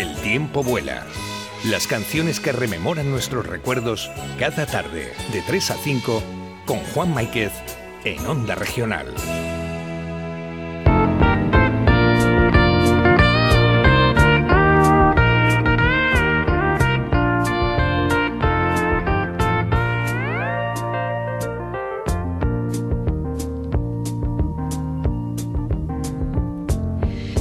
El tiempo vuela. Las canciones que rememoran nuestros recuerdos cada tarde de 3 a 5 con Juan Maíquez en Onda Regional.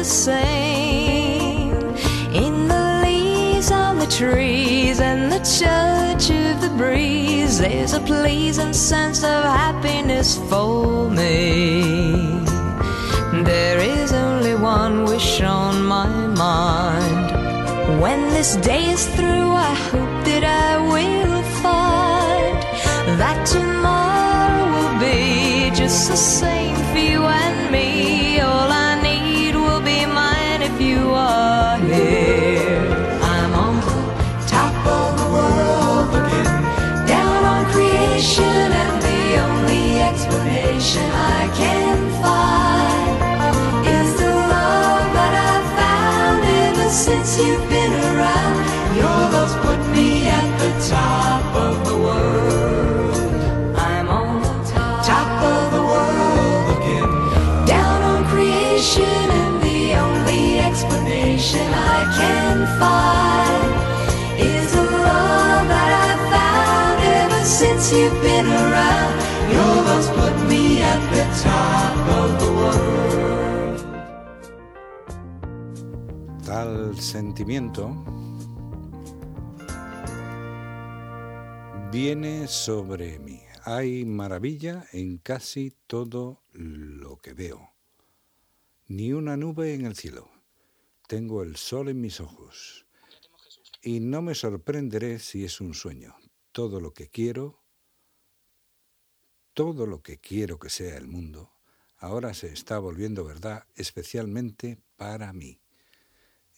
The same. In the leaves on the trees and the touch of the breeze, there's a pleasing sense of happiness for me. There is only one wish on my mind. When this day is through, I hope that I will find that tomorrow will be just the same I can find is the love that I found ever since you've been around. Your love's put me at the top Tal sentimiento viene sobre mí. Hay maravilla en casi todo lo que veo. Ni una nube en el cielo. Tengo el sol en mis ojos. Y no me sorprenderé si es un sueño. Todo lo que quiero, todo lo que quiero que sea el mundo, ahora se está volviendo verdad, especialmente para mí.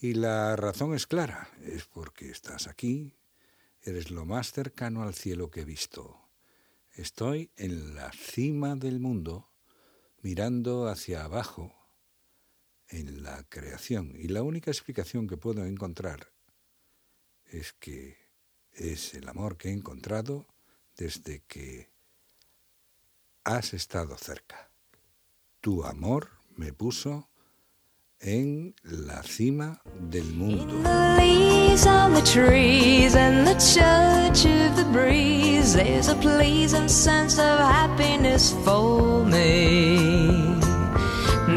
Y la razón es clara, es porque estás aquí, eres lo más cercano al cielo que he visto. Estoy en la cima del mundo, mirando hacia abajo, en la creación. Y la única explicación que puedo encontrar es que es el amor que he encontrado desde que has estado cerca. Tu amor me puso en la cima del mundo. The leaves on the trees and the touch of the breeze. There's a pleasing sense of happiness for me.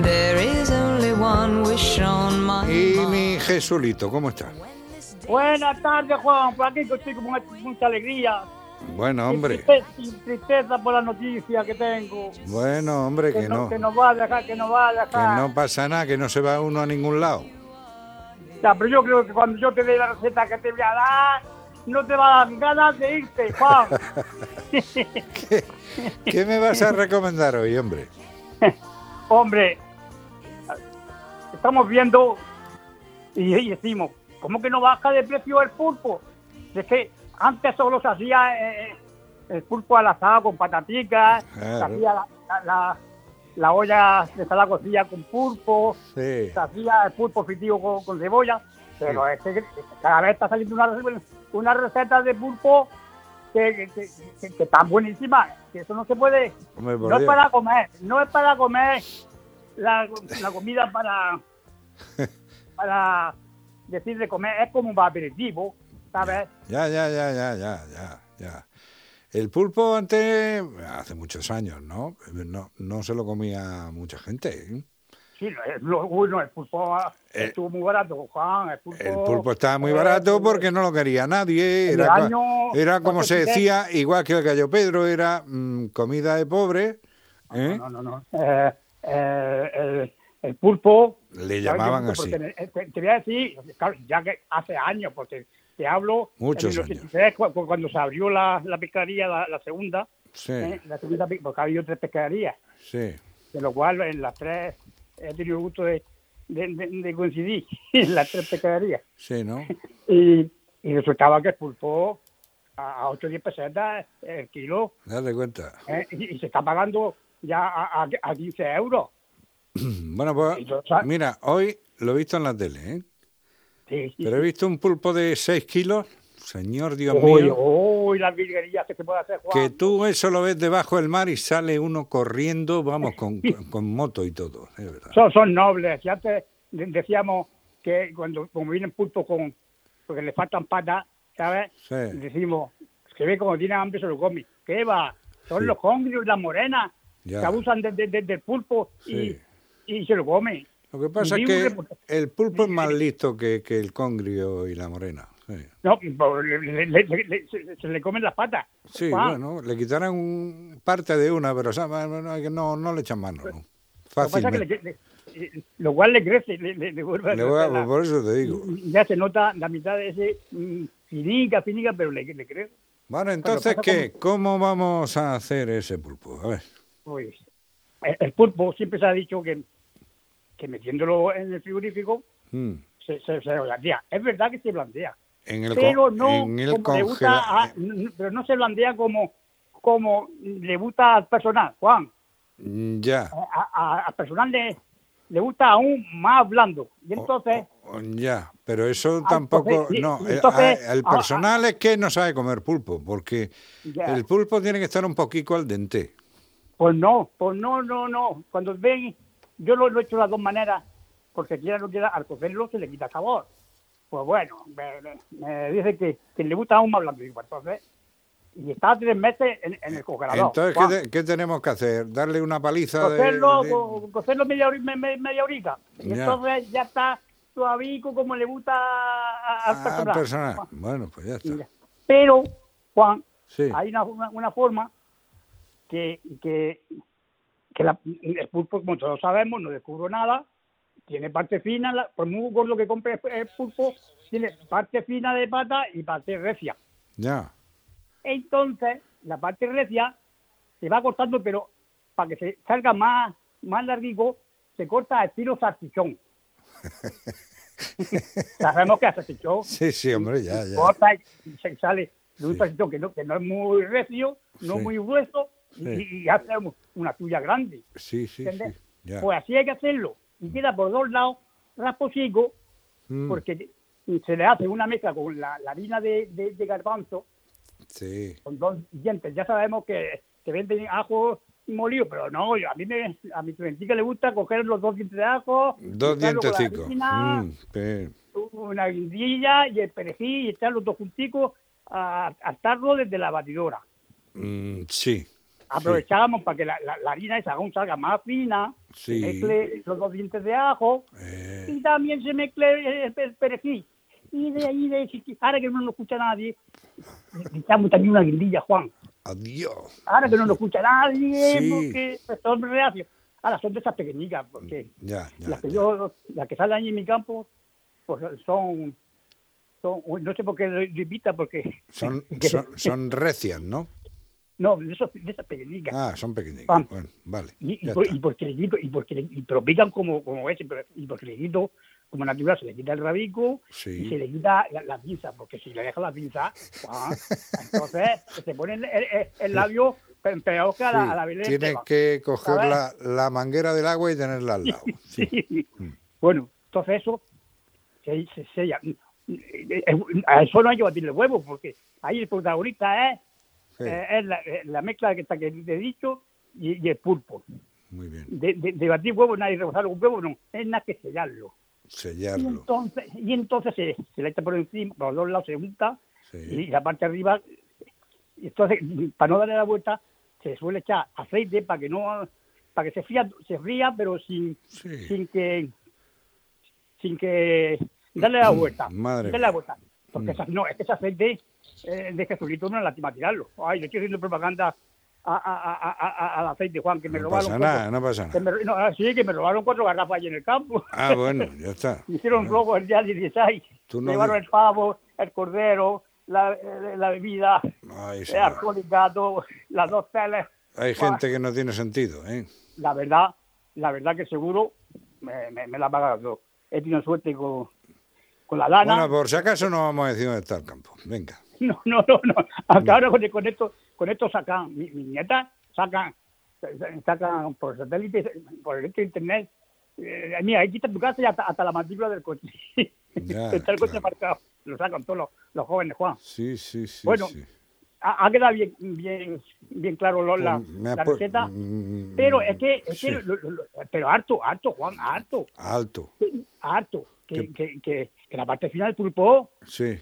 There is only one wish on my Y mi Jesulito, ¿cómo está? Buenas tardes, Juan. Por aquí estoy con mucha alegría. Bueno, hombre. Y tristeza, por la noticia que tengo. Bueno, hombre, que no. Que nos va a dejar, que nos va a Que no pasa nada, que no se va uno a ningún lado. Ya, pero yo creo que cuando yo te dé la receta que te voy a dar, no te va a dar ganas de irte, Juan. ¿Qué, qué me vas a recomendar hoy, hombre? Hombre, estamos viendo y, y decimos, ¿cómo que no baja de precio el pulpo? Es que antes solo se hacía eh, el pulpo al asado con pataticas, se hacía la, la- la- la olla de ensalada cocida con pulpo, Sí. se hacía el pulpo fritido con, con cebolla. Pero es que cada vez está saliendo una, una receta de pulpo que, que, que, están buenísimas. Que eso no se puede. Hombre, No es para comer, no es para comer la, la comida para, para decir de comer, es como un aperitivo, ¿sabes? Ya, ya, ya, ya, ya, ya, ya. El pulpo antes, hace muchos años, ¿no? No, no se lo comía mucha gente. ¿eh? Sí, lo- uno, el pulpo Eh, estuvo muy barato, Juan. El pulpo, El pulpo estaba muy eh, barato porque no lo quería nadie. Era, año era como se 83. decía, igual que el gallo Pedro, era mm, comida de pobre. ¿eh? No, no, no. Eh, eh, el, el pulpo. Le ¿sabes qué llamaban así. Te, te voy a decir, claro, ya que hace años, porque te hablo. Muchos en años. 83, cu- cu- cuando se abrió la, la pescadería, la, la segunda. Sí, eh, la segunda, porque ha habido tres pescaderías. sí. de lo cual en las tres he tenido el gusto de, de, de- de coincidir en las tres pescaderías. Sí, ¿no? Y, y resultaba que el pulpo a, a 8 o 10 pesetas el kilo Date cuenta. ¿eh? y, y se está pagando ya a, a, a 15 euros. Bueno, pues mira, hoy lo he visto en la tele, ¿eh? Sí, sí. Pero he visto un pulpo de 6 kilos. Señor Dios Uy, mío. uy, las virguerías que se puede hacer, Juan. Que tú eso lo ves debajo del mar y sale uno corriendo, vamos, con, con, moto y todo, es verdad. Son, son nobles. Y antes de- decíamos que cuando como vienen pulpo con... porque le faltan patas, ¿sabes? Sí. Decimos, que ve como tiene hambre se lo come. ¿Qué va? Son Sí. los congrios y las morenas Ya. que abusan de- de- de- del pulpo Sí. y, y se lo comen. Lo que pasa es que el pulpo es más listo que, que el congrio y la morena. Sí, No, le- le- le- le- le- se, se le comen las patas. Sí, Juan, bueno, le quitarán un- parte de una, pero o sea, no, no, le echan mano, ¿no? Lo que cual le crece, le, vuelve a voy la- por eso te digo. Ya se nota la mitad de ese mm, finica, finica, pero le, crece. Bueno, entonces, ¿qué? ¿Cómo vamos a hacer ese pulpo? A ver. Pues el, el pulpo siempre se ha dicho que, que metiéndolo en el frigorífico Mm. se, se, se blandea. Es verdad que se blandea, En el, co- pero no en el como le gusta a- n- pero no se blandea como como le gusta al personal, Juan. Mm, Ya. A- a- al personal le, le gusta aún más blando. Y entonces, Ya, pero eso Ah, tampoco, entonces, no, eh, entonces, el personal es que no sabe comer pulpo, porque Ya. el pulpo tiene que estar un poquito al dente. pues no, pues no, no, no. Cuando ven, yo lo, lo he hecho de las dos maneras, porque quiera o no quiera, al cocerlo se le quita sabor. Pues bueno, me, me- me dice que, que le gusta aún más blando. Digo, pues entonces, y está tres meses en, en el congelador. Entonces. ¿qué, te- qué tenemos que hacer? ¿Darle una paliza cocerlo, de- co- cocerlo media, media horita. Y Ya. entonces ya está suavico como le gusta al Ah, personal. al personal. Bueno, pues ya está. Pero, Juan, Sí. hay una, una, una forma que, que, que la- el pulpo, como todos sabemos, no descubro nada, tiene parte fina, la- por muy gordo que compre el pulpo, tiene parte fina de pata y parte recia. Ya. Entonces, la parte recia se va cortando, pero para que se salga más, más larguico, se corta a estilo salchichón. Sabemos que el salchichón Sí, sí, hombre, ya, ya. corta y se sale de un Sí. salchichón que no, que no es muy recio, no Sí. muy grueso, Sí. y hace una tuya grande. Sí, sí, sí. ¿Entendés? Ya. Pues así hay que hacerlo. Y queda por dos lados rasposico, Mm, porque se le hace una mezcla con la, la harina de, de, de garbanzo, Sí. con dos dientes. Ya sabemos que, que venden ajo molido, pero no, a mí me, a mi clientica le gusta coger los dos dientes de ajo, Dos harina, Mm, una guindilla y el perejil y echar los dos junticos a, a tarro desde la batidora. mm, sí. Aprovechábamos para que la, la- la harina esa aún salga más fina, Sí. se mezcle los dos dientes de ajo Eh, y también se mezcle el, el perejil. Y de ahí, de ahora que no lo escucha nadie, echamos también una guindilla, Juan. adiós. Ahora que no lo escucha nadie, Sí. porque pues, son reacios. Ahora son de esas pequeñitas, porque Ya, ya. las que ya. yo, las que salen ahí en mi campo, pues son, son no sé por qué invita, porque Son, son, son recias, ¿no? No, de, esos, de esas pequeñitas. Ah, son pequeñitas. Pam. Bueno, vale. y, y, ya por- está. y porque le quito, y porque le, y pero pican como, como ese, pero, y porque le quito, como natural, se le quita el rabico Sí. y se le quita la, la pinza, porque si le deja la pinza, ah, entonces se pone el, el- el labio pe- peor que a la, a la Tienes que coger la, la manguera del agua y tenerla al lado. Sí. Sí. Bueno, entonces eso se, se sella. Eh, eh, A eso no hay que batirle huevos, porque ahí el protagonista es, Sí. eh, es la, eh, la mezcla que está que te he dicho y, y el pulpo. Muy bien. De, de, de batir huevos, nadie rebozarlo con huevos, no, es nada que sellarlo. Y Sellarlo. entonces, y entonces se, se le echa por encima, por los dos lados se junta, Sí. y la parte de arriba, y entonces, para no darle la vuelta, se suele echar aceite para que no, para que se fría, se fría, pero sin, Sí. sin que, sin que darle la vuelta. Madre darle la vuelta. Porque Mm. esa- no, es que ese aceite eh, de Jesucristo no es lástima tirarlo. Ay, le estoy haciendo propaganda a- a- a- a- a- al aceite, Juan, que me No robaron. pasa cuatro- nada, no pasa nada. me, no, ah, sí, que me robaron cuatro garrafas allí en el campo. Ah, bueno, ya está. Me hicieron robo el día 16. Tú no Llevaron el pavo, el cordero, la, eh, la bebida, Ay, el alcohólica, las dos teles. Hay gente que no tiene sentido, ¿eh? La verdad, la verdad que seguro me, me, me la pagan yo. He tenido suerte con, con la lana. Bueno, por si acaso no vamos a decir dónde está el campo. Venga. No, no, no, no. Hasta ahora con, con esto, con esto sacan, mi, mi nieta sacan, sacan por satélite, por el internet. Eh, mira, ahí quita tu casa y hasta, hasta la matrícula del coche. Ya, Está el coche claro. marcado. Lo sacan todos los, los jóvenes, Juan. Sí, sí, sí. Bueno, sí. Ha, ha quedado bien, bien, bien claro lo- la, Pues la receta. mm, Pero es que, es sí. que lo- pero harto, harto, Juan, harto, Alto. harto. Que, que, que, que la parte final del pulpo Sí.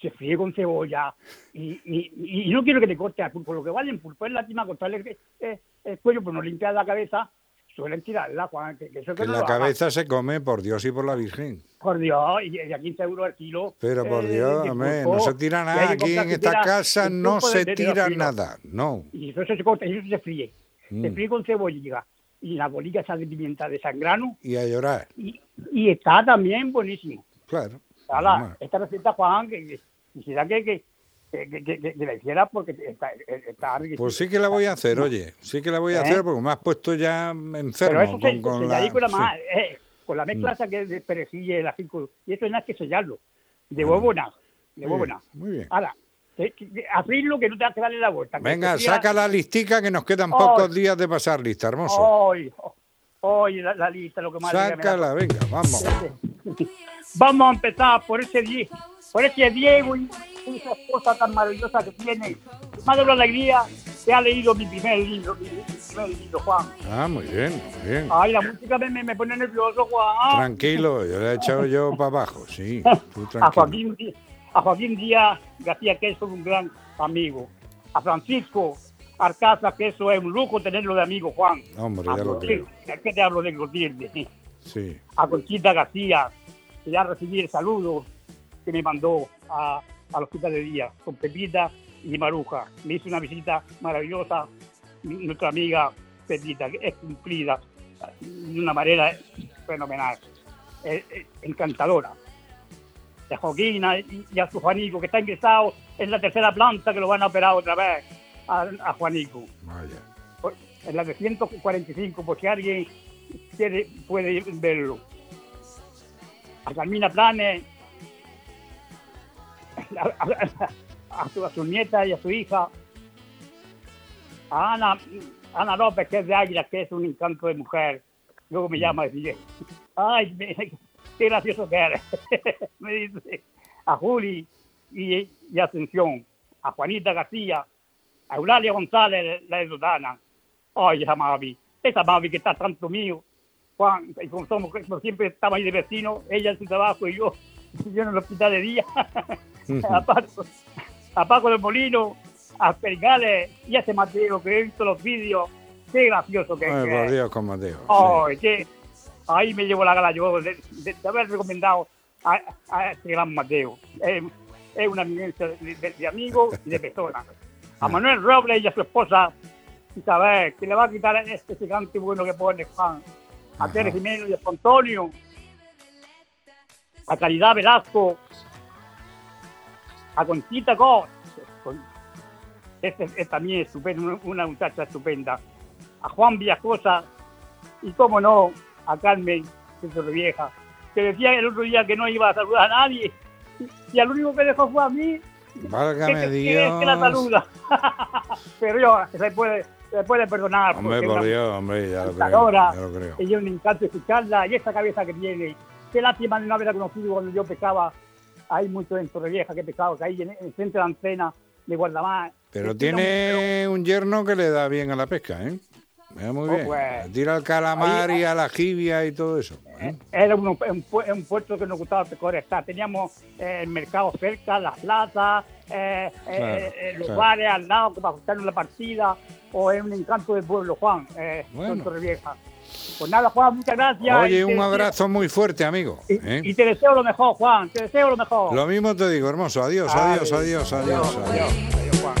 se fríe con cebolla y, y, y no quiero que te corte al pulpo. Lo que vale en pulpo es lástima cortarle el, eh, el cuello, pero no limpiar la cabeza. Suelen tirarla, Juan. Que, que eso que Que no la cabeza se come por Dios y por la Virgen. Por Dios, y, y a 15 euros el kilo. Pero por eh, Dios, no se tira nada aquí en se esta casa, no se tira nada. No. Y eso se corta eso se fríe. Se Mm. fríe con cebolla y la bolita esa de pimienta de sangrano. Y a llorar. Y, y está también buenísimo. Claro. Ala, Normal. esta receta, Juan, que, quisiera que, que, que, que- la hiciera porque está, está. Pues sí que la voy a hacer, oye. Sí que la voy a ¿Eh? hacer porque me has puesto ya enfermo Pero eso se, con, con se la... con la, sí. Mm. eh, con la mezcla esa que es de perejil y el ají, y eso es nada que sellarlo. De huevo nada. De huevo nada. muy bien. Ahora, abrirlo que no tengas que darle la vuelta. Venga, saca la listica que nos quedan Ay. pocos días de pasar lista, hermoso. Hoy, hoy la, la lista, lo que más Sácala, venga, vamos. Vamos a empezar por ese por ese Diego y esa esposa tan maravillosa que tiene. Más de una alegría que ha leído mi primer libro, mi, primer libro, Juan. Ah, muy bien, muy bien. Ay, la música me, me, pone nervioso, Juan. Tranquilo, yo le he echado yo para abajo, sí. Tú a tranquilo. Joaquín, Di- a Joaquín Díaz García, que es un gran amigo. A Francisco Arcaza, que eso es un lujo tenerlo de amigo, Juan. Hombre, A ya lo creo. Que te hablo de Clotilde. Sí. A Conchita García, que ya recibí el saludo que me mandó a, al hospital de día, con Pepita y Maruja. Me hizo una visita maravillosa, nuestra amiga Pepita, que es cumplida de una manera fenomenal, eh, eh, encantadora. Y a Joaquina y y a su Juanico, que está ingresado en la tercera planta, que lo van a operar otra vez, a, a Juanico. Vaya. Por- En la de 145, por si alguien quiere, puede verlo. A Carmina Planes, a, su, a su nieta y a su hija, a Ana, Ana López, que es de Águila, que es un encanto de mujer. Luego me llama y dice, ay, me- qué gracioso que eres. me dice, a Juli y, y Asunción, a Juanita García, a Eulalia González, la de Dudana. Ay, esa Mavi, esa Mavi que está tanto mío. Juan, y como somos, como siempre estamos ahí de vecinos, ella en su trabajo y yo, yo en el hospital de día. a, Paco, a Paco del Molino, a Pergales y a ese Mateo que he visto los vídeos. Qué gracioso que, Ay, es. Dios, con Mateo. sí. Ay, que ahí me llevo la gala yo de, de- de haber recomendado a, a este gran Mateo. Es, es una eminencia de, de- de amigo y de persona. A Manuel Robles y a su esposa Isabel, que le va a quitar este gigante bueno que pone Juan. A. Tere Jiménez y a Antonio. A Caridad Velasco. A Conchita Cos. Este es también estupendo, una- muchacha estupenda. A Juan Villajosa y cómo no, a Carmen, que es vieja, que decía el otro día que no iba a saludar a nadie, y al único que dejó fue a mí, Válgame que- que la Dios. saluda. Pero yo, se puede, se puede perdonar. Hombre, por una Dios, hombre, ya lo creo. Ya lo creo. y yo me encanta escucharla, y esa cabeza que tiene, qué lástima de no haber conocido cuando yo pescaba. Hay mucho en Torrevieja que pescado, que hay en, el centro de la antena de Guardamar. Pero un- tiene un yerno que le da bien a la pesca, ¿eh? Eh, muy Oh, bien. pues, Tira al calamar ahí- y a la jibia y todo eso. ¿eh? Era un, un, pu- un puerto que nos gustaba estar. Teníamos eh, el mercado cerca, las plazas, eh, eh, Claro, eh, los claro. bares al lado para ajustarnos la partida. O es un encanto del pueblo, Juan, eh, Bueno. Torrevieja. Pues nada, Juan, muchas gracias. Oye, un deseo- abrazo muy fuerte, amigo. Y, ¿eh? y te deseo lo mejor, Juan, te deseo lo mejor. Lo mismo te digo, hermoso. Adiós, adiós, adiós, adiós. adiós. adiós, adiós, Juan.